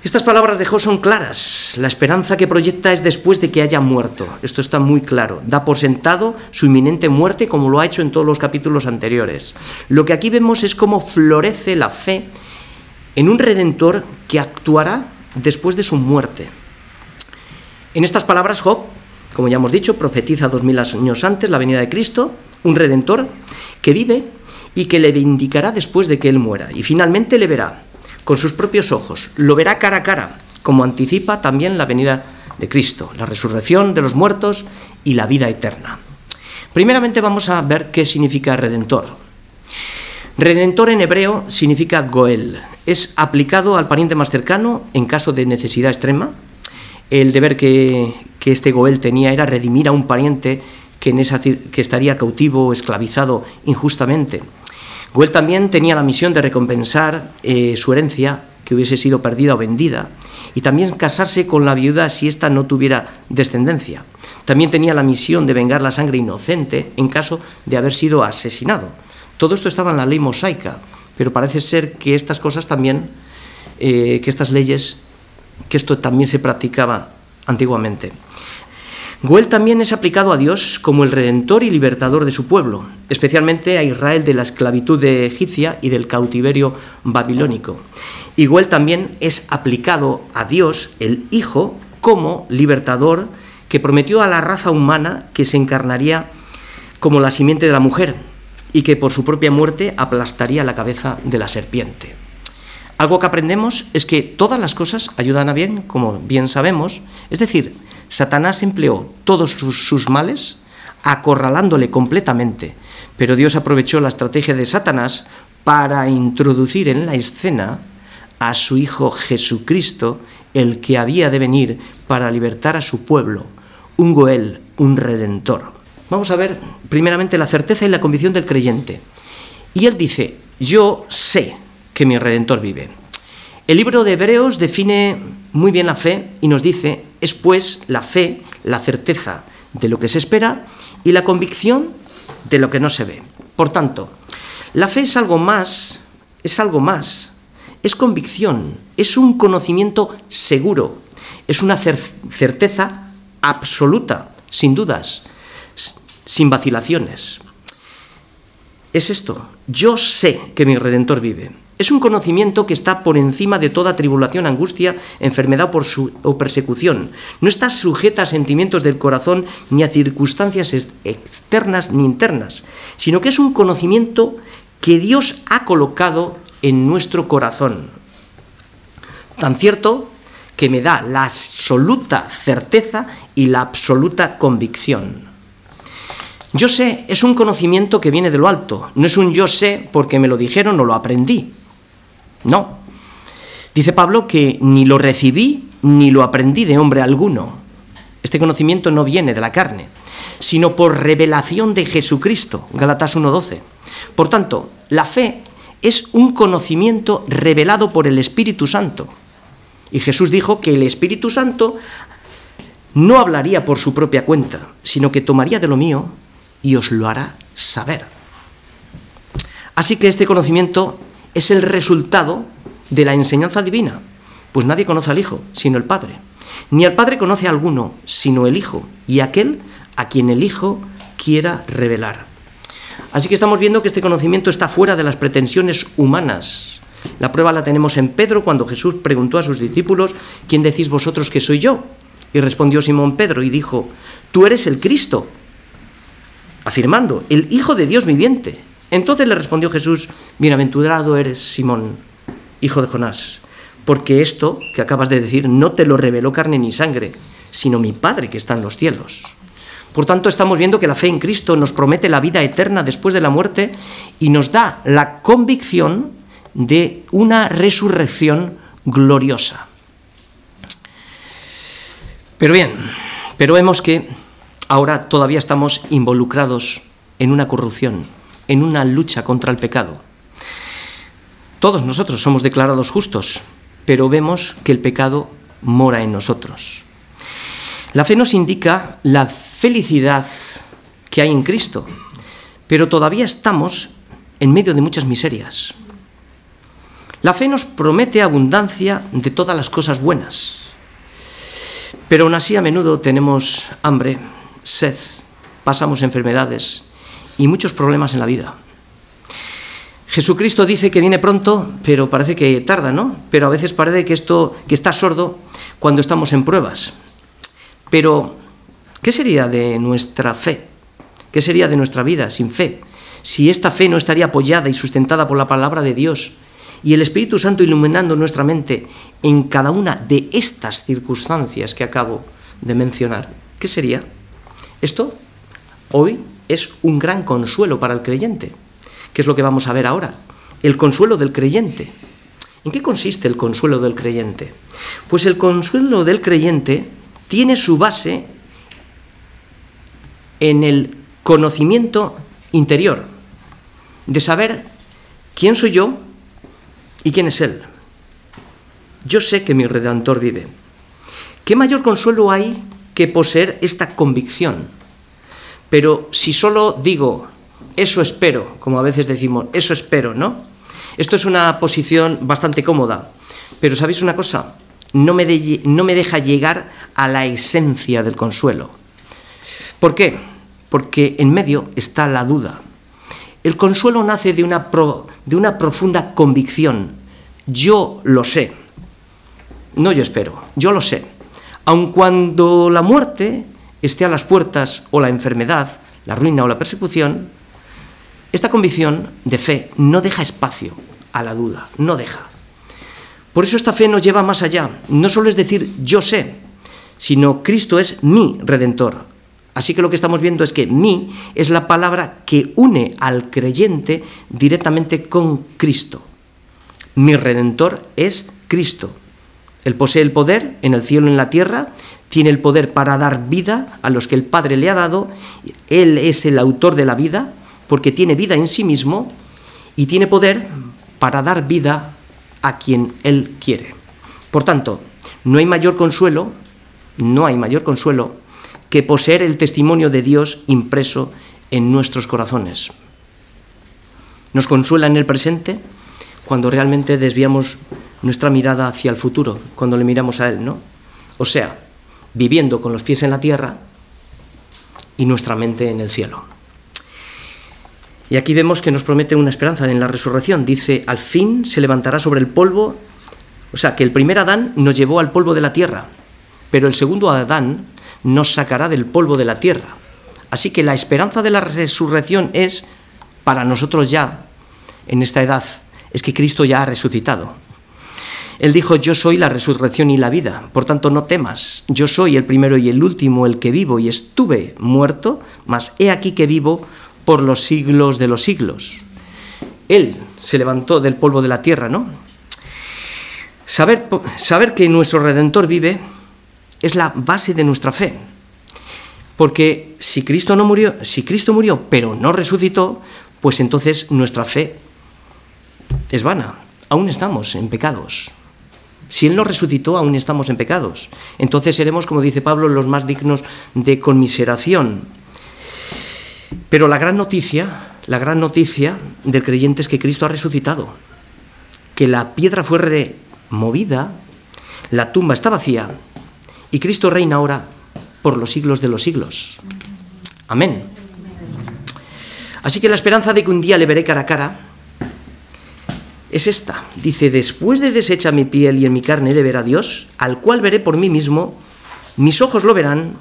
Estas palabras de Job son claras. La esperanza que proyecta es después de que haya muerto. Esto está muy claro. Da por sentado su inminente muerte como lo ha hecho en todos los capítulos anteriores. Lo que aquí vemos es cómo florece la fe en un redentor que actuará después de su muerte. En estas palabras Job, como ya hemos dicho, profetiza dos mil años antes la venida de Cristo, un redentor que vive y que le vindicará después de que él muera. Y finalmente le verá con sus propios ojos, lo verá cara a cara, como anticipa también la venida de Cristo, la resurrección de los muertos y la vida eterna. Primeramente vamos a ver qué significa redentor. Redentor en hebreo significa Goel. Es aplicado al pariente más cercano en caso de necesidad extrema. El deber que, este Goel tenía era redimir a un pariente que, estaría cautivo o esclavizado injustamente. Goel también tenía la misión de recompensar eh, su herencia que hubiese sido perdida o vendida, y también casarse con la viuda si ésta no tuviera descendencia. También tenía la misión de vengar la sangre inocente en caso de haber sido asesinado. Todo esto estaba en la ley mosaica, pero parece ser que estas cosas también, eh, que estas leyes, que esto también se practicaba antiguamente. Goel también es aplicado a Dios como el redentor y libertador de su pueblo, especialmente a Israel de la esclavitud de egipcia y del cautiverio babilónico. Y también es aplicado a Dios, el Hijo, como libertador que prometió a la raza humana que se encarnaría como la simiente de la mujer y que por su propia muerte aplastaría la cabeza de la serpiente. Algo que aprendemos es que todas las cosas ayudan a bien, como bien sabemos, es decir, Satanás empleó todos sus, males acorralándole completamente, pero Dios aprovechó la estrategia de Satanás para introducir en la escena a su Hijo Jesucristo, el que había de venir para libertar a su pueblo, un Goel, un redentor. Vamos a ver primeramente la certeza y la convicción del creyente. Y él dice, yo sé que mi redentor vive. El libro de Hebreos define muy bien la fe y nos dice, es pues la fe, la certeza de lo que se espera y la convicción de lo que no se ve. Por tanto, la fe es algo más, es algo más, es convicción, es un conocimiento seguro, es una certeza absoluta, sin dudas, sin vacilaciones. Es esto, yo sé que mi redentor vive. Es un conocimiento que está por encima de toda tribulación, angustia, enfermedad o persecución. No está sujeta a sentimientos del corazón ni a circunstancias externas ni internas, sino que es un conocimiento que Dios ha colocado en nuestro corazón. Tan cierto que me da la absoluta certeza y la absoluta convicción. Yo sé es un conocimiento que viene de lo alto, no es un yo sé porque me lo dijeron o lo aprendí. No. Dice Pablo que ni lo recibí ni lo aprendí de hombre alguno. Este conocimiento no viene de la carne, sino por revelación de Jesucristo. Galatas 1.12. Por tanto, la fe es un conocimiento revelado por el Espíritu Santo. Y Jesús dijo que el Espíritu Santo no hablaría por su propia cuenta, sino que tomaría de lo mío y os lo hará saber. Así que este conocimiento es el resultado de la enseñanza divina. Pues nadie conoce al Hijo, sino el Padre. Ni al Padre conoce a alguno, sino el Hijo, y aquel a quien el Hijo quiera revelar. Así que estamos viendo que este conocimiento está fuera de las pretensiones humanas. La prueba la tenemos en Pedro cuando Jesús preguntó a sus discípulos, ¿quién decís vosotros que soy yo? Y respondió Simón Pedro y dijo, tú eres el Cristo, afirmando, el Hijo de Dios viviente. Entonces le respondió Jesús, bienaventurado eres Simón, hijo de Jonás, porque esto que acabas de decir no te lo reveló carne ni sangre, sino mi Padre que está en los cielos. Por tanto, estamos viendo que la fe en Cristo nos promete la vida eterna después de la muerte y nos da la convicción de una resurrección gloriosa. Pero bien, pero vemos que ahora todavía estamos involucrados en una corrupción en una lucha contra el pecado. Todos nosotros somos declarados justos, pero vemos que el pecado mora en nosotros. La fe nos indica la felicidad que hay en Cristo, pero todavía estamos en medio de muchas miserias. La fe nos promete abundancia de todas las cosas buenas, pero aún así a menudo tenemos hambre, sed, pasamos enfermedades y muchos problemas en la vida. Jesucristo dice que viene pronto, pero parece que tarda, ¿no? Pero a veces parece que esto que está sordo cuando estamos en pruebas. Pero ¿qué sería de nuestra fe? ¿Qué sería de nuestra vida sin fe? Si esta fe no estaría apoyada y sustentada por la palabra de Dios y el Espíritu Santo iluminando nuestra mente en cada una de estas circunstancias que acabo de mencionar, ¿qué sería? Esto hoy es un gran consuelo para el creyente que es lo que vamos a ver ahora. El consuelo del creyente. ¿En qué consiste el consuelo del creyente? Pues el consuelo del creyente tiene su base en el conocimiento interior, de saber quién soy yo y quién es Él. Yo sé que mi Redentor vive. ¿Qué mayor consuelo hay que poseer esta convicción? Pero si solo digo, eso espero, como a veces decimos, eso espero, ¿no? Esto es una posición bastante cómoda, pero ¿sabéis una cosa? No me, no me deja llegar a la esencia del consuelo. ¿Por qué? Porque en medio está la duda. El consuelo nace de una, de una profunda convicción. Yo lo sé. No yo espero, yo lo sé. Aun cuando la muerte esté a las puertas o la enfermedad, la ruina o la persecución, esta convicción de fe no deja espacio a la duda, no deja. Por eso esta fe nos lleva más allá. No solo es decir yo sé, sino Cristo es mi redentor. Así que lo que estamos viendo es que mi es la palabra que une al creyente directamente con Cristo. Mi redentor es Cristo. Él posee el poder en el cielo y en la tierra, tiene el poder para dar vida a los que el Padre le ha dado, Él es el autor de la vida, porque tiene vida en sí mismo y tiene poder para dar vida a quien Él quiere. Por tanto, no hay mayor consuelo, no hay mayor consuelo que poseer el testimonio de Dios impreso en nuestros corazones. Nos consuela en el presente cuando realmente desviamos nuestra mirada hacia el futuro, cuando le miramos a Él, ¿no? O sea, viviendo con los pies en la tierra y nuestra mente en el cielo. Y aquí vemos que nos promete una esperanza en la resurrección. Dice, al fin se levantará sobre el polvo. O sea, que el primer Adán nos llevó al polvo de la tierra, pero el segundo Adán nos sacará del polvo de la tierra. Así que la esperanza de la resurrección es para nosotros ya, en esta edad, es que Cristo ya ha resucitado. Él dijo, yo soy la resurrección y la vida, por tanto no temas, yo soy el primero y el último, el que vivo y estuve muerto, mas he aquí que vivo por los siglos de los siglos. Él se levantó del polvo de la tierra, ¿no? Saber, saber que nuestro Redentor vive es la base de nuestra fe. Porque si Cristo no murió, si Cristo murió pero no resucitó, pues entonces nuestra fe es vana. Aún estamos en pecados. Si Él no resucitó, aún estamos en pecados. Entonces seremos, como dice Pablo, los más dignos de conmiseración. Pero la gran noticia, la gran noticia del creyente es que Cristo ha resucitado, que la piedra fue removida, la tumba está vacía y Cristo reina ahora por los siglos de los siglos. Amén. Así que la esperanza de que un día le veré cara a cara es esta. Dice, después de deshecha mi piel y en mi carne de ver a Dios, al cual veré por mí mismo, mis ojos lo verán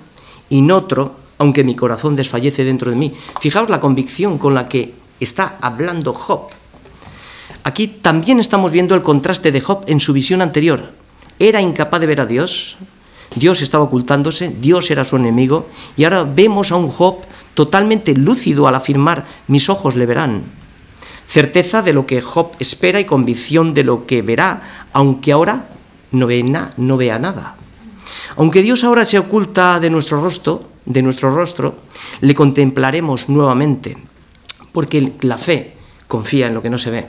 y no otro, aunque mi corazón desfallece dentro de mí. Fijaos la convicción con la que está hablando Job. Aquí también estamos viendo el contraste de Job en su visión anterior. Era incapaz de ver a Dios, Dios estaba ocultándose, Dios era su enemigo, y ahora vemos a un Job totalmente lúcido al afirmar, mis ojos le verán. Certeza de lo que Job espera y convicción de lo que verá, aunque ahora no, no vea nada. Aunque Dios ahora se oculta de nuestro rostro, de nuestro rostro, le contemplaremos nuevamente, porque la fe confía en lo que no se ve.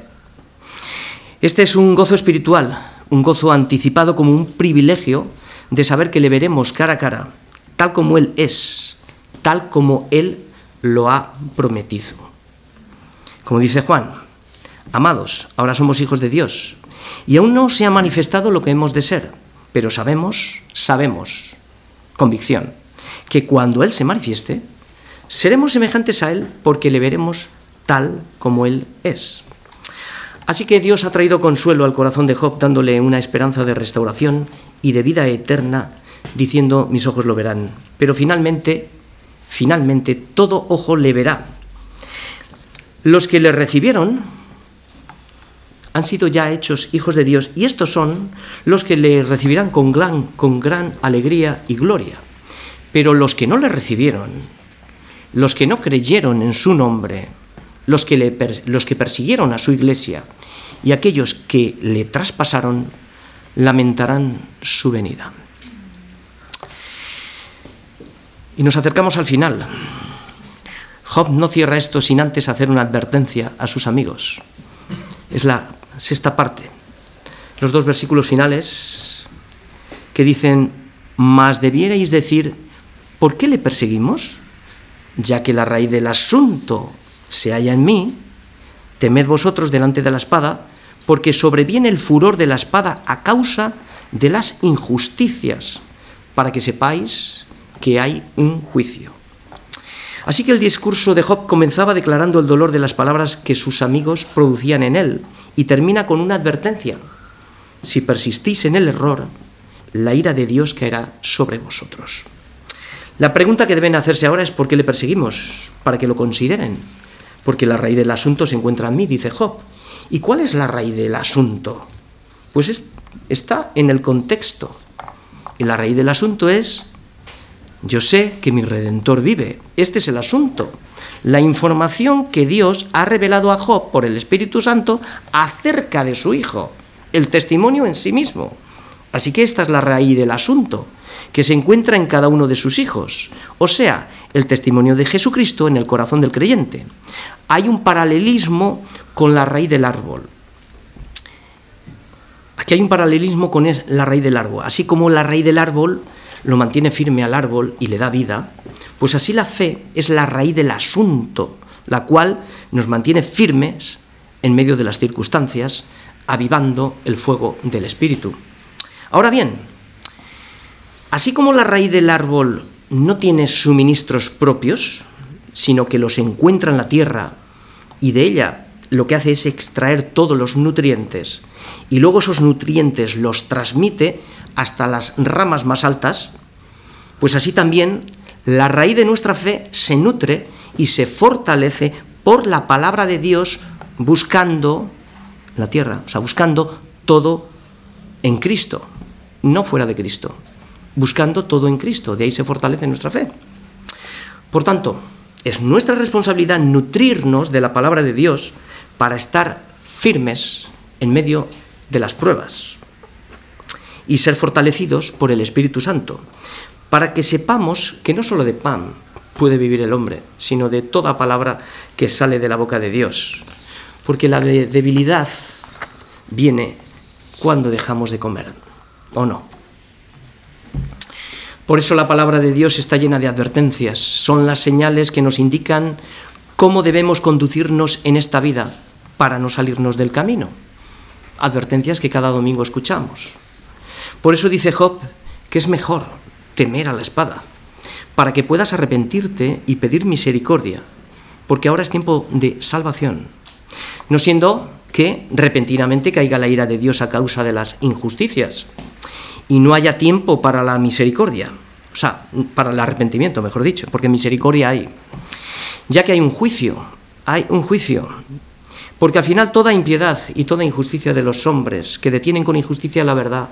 Este es un gozo espiritual, un gozo anticipado como un privilegio de saber que le veremos cara a cara, tal como Él es, tal como Él lo ha prometido. Como dice Juan, amados, ahora somos hijos de Dios, y aún no se ha manifestado lo que hemos de ser, pero sabemos, sabemos, convicción, que cuando Él se manifieste, seremos semejantes a Él porque le veremos tal como Él es. Así que Dios ha traído consuelo al corazón de Job dándole una esperanza de restauración y de vida eterna, diciendo, mis ojos lo verán. Pero finalmente, finalmente, todo ojo le verá. Los que le recibieron han sido ya hechos hijos de Dios y estos son los que le recibirán con gran, alegría y gloria. Pero los que no le recibieron, los que no creyeron en su nombre, los que, los que persiguieron a su iglesia y aquellos que le traspasaron, lamentarán su venida. Y nos acercamos al final. Job no cierra esto sin antes hacer una advertencia a sus amigos. Es la sexta parte, los dos versículos finales que dicen, mas debierais decir, ¿por qué le perseguimos? Ya que la raíz del asunto se halla en mí, temed vosotros delante de la espada, porque sobreviene el furor de la espada a causa de las injusticias, para que sepáis que hay un juicio. Así que el discurso de Job comenzaba declarando el dolor de las palabras que sus amigos producían en él y termina con una advertencia. Si persistís en el error, la ira de Dios caerá sobre vosotros. La pregunta que deben hacerse ahora es ¿por qué le perseguimos? Para que lo consideren. Porque la raíz del asunto se encuentra en mí, dice Job. ¿Y cuál es la raíz del asunto? Pues está en el contexto. Y la raíz del asunto es yo sé que mi redentor vive. Este es el asunto. La información que Dios ha revelado a Job por el Espíritu Santo acerca de su Hijo. El testimonio en sí mismo. Así que esta es la raíz del asunto, que se encuentra en cada uno de sus hijos. O sea, el testimonio de Jesucristo en el corazón del creyente. Hay un paralelismo con la raíz del árbol. Aquí hay un paralelismo con la raíz del árbol. Así como la raíz del árbol lo mantiene firme al árbol y le da vida, pues así la fe es la raíz del asunto, la cual nos mantiene firmes en medio de las circunstancias, avivando el fuego del Espíritu. Ahora bien, así como la raíz del árbol no tiene suministros propios, sino que los encuentra en la tierra y de ella lo que hace es extraer todos los nutrientes y luego esos nutrientes los transmite hasta las ramas más altas, pues así también la raíz de nuestra fe se nutre y se fortalece por la palabra de Dios buscando la tierra, o sea, buscando todo en Cristo, no fuera de Cristo, buscando todo en Cristo, de ahí se fortalece nuestra fe. Por tanto, es nuestra responsabilidad nutrirnos de la palabra de Dios para estar firmes en medio de las pruebas y ser fortalecidos por el Espíritu Santo, para que sepamos que no solo de pan puede vivir el hombre, sino de toda palabra que sale de la boca de Dios. Porque la debilidad viene cuando dejamos de comer, ¿o no? Por eso la palabra de Dios está llena de advertencias, son las señales que nos indican cómo debemos conducirnos en esta vida para no salirnos del camino. Advertencias que cada domingo escuchamos. Por eso dice Job que es mejor temer a la espada, para que puedas arrepentirte y pedir misericordia, porque ahora es tiempo de salvación, no siendo que repentinamente caiga la ira de Dios a causa de las injusticias y no haya tiempo para la misericordia, o sea, para el arrepentimiento, mejor dicho, porque misericordia hay, ya que hay un juicio, hay un juicio, porque al final toda impiedad y toda injusticia de los hombres que detienen con injusticia la verdad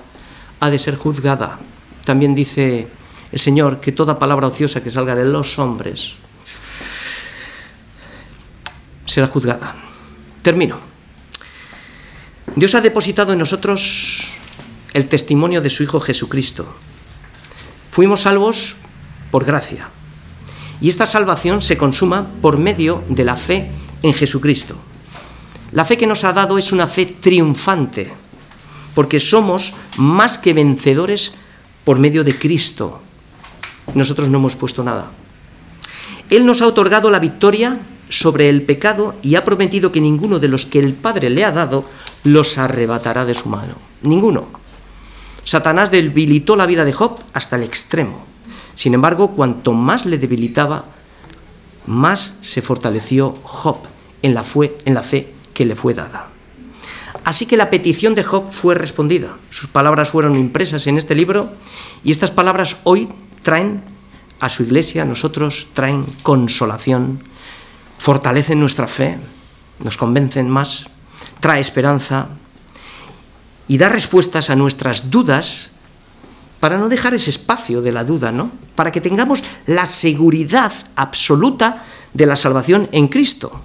ha de ser juzgada. También dice el Señor que toda palabra ociosa que salga de los hombres será juzgada. Termino. Dios ha depositado en nosotros el testimonio de su Hijo Jesucristo. Fuimos salvos por gracia. Y esta salvación se consuma por medio de la fe en Jesucristo. La fe que nos ha dado es una fe triunfante porque somos más que vencedores por medio de Cristo. Nosotros no hemos puesto nada. Él nos ha otorgado la victoria sobre el pecado y ha prometido que ninguno de los que el Padre le ha dado los arrebatará de su mano. Ninguno. Satanás debilitó la vida de Job hasta el extremo. Sin embargo, cuanto más le debilitaba, más se fortaleció Job en la, en la fe que le fue dada. Así que la petición de Job fue respondida. Sus palabras fueron impresas en este libro y estas palabras hoy traen a su iglesia, a nosotros, traen consolación, fortalecen nuestra fe, nos convencen más, trae esperanza y da respuestas a nuestras dudas para no dejar ese espacio de la duda, ¿no? Para que tengamos la seguridad absoluta de la salvación en Cristo.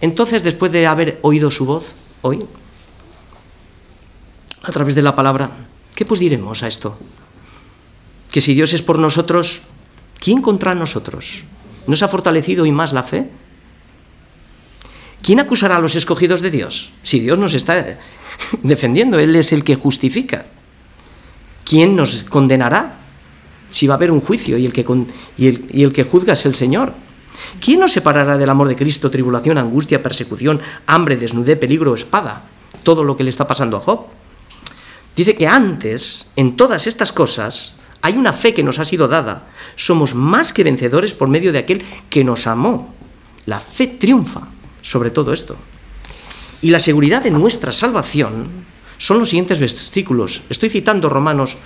Entonces, después de haber oído su voz hoy, a través de la palabra, ¿qué pues diremos a esto? Que si Dios es por nosotros, ¿quién contra nosotros? ¿Nos ha fortalecido y más la fe? ¿Quién acusará a los escogidos de Dios? Si Dios nos está *laughs* defendiendo, Él es el que justifica. ¿quién nos condenará? Si va a haber un juicio y el que, y el, que juzga es el Señor. ¿Quién nos separará del amor de Cristo, tribulación, angustia, persecución, hambre, desnudez, peligro, espada? Todo lo que le está pasando a Job. Dice que antes, en todas estas cosas, hay una fe que nos ha sido dada. Somos más que vencedores por medio de aquel que nos amó. La fe triunfa sobre todo esto. Y la seguridad de nuestra salvación son los siguientes versículos. Estoy citando Romanos,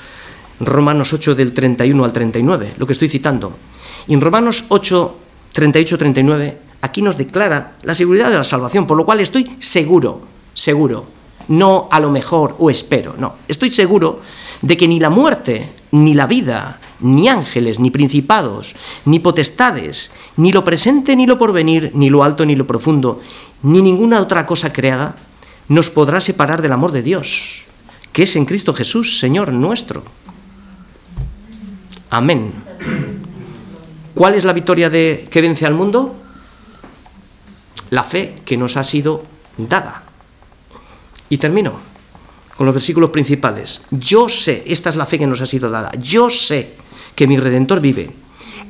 Romanos 8 del 31 al 39, lo que estoy citando. Y en Romanos 8, 38, 39, aquí nos declara la seguridad de la salvación, por lo cual estoy seguro, seguro, no a lo mejor o espero, no, estoy seguro de que ni la muerte, ni la vida, ni ángeles, ni principados, ni potestades, ni lo presente, ni lo porvenir, ni lo alto, ni lo profundo, ni ninguna otra cosa creada, nos podrá separar del amor de Dios, que es en Cristo Jesús, Señor nuestro. Amén. ¿Cuál es la victoria de, que vence al mundo? La fe que nos ha sido dada. Y termino con los versículos principales. Yo sé, esta es la fe que nos ha sido dada, yo sé que mi Redentor vive,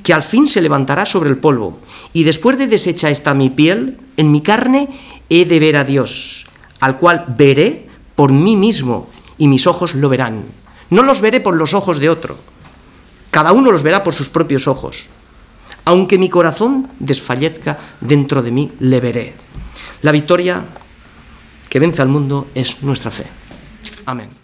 que al fin se levantará sobre el polvo, y después de deshecha esta mi piel, en mi carne he de ver a Dios, al cual veré por mí mismo y mis ojos lo verán. No los veré por los ojos de otro. Cada uno los verá por sus propios ojos. Aunque mi corazón desfallezca dentro de mí, le veré. La victoria que vence al mundo es nuestra fe. Amén.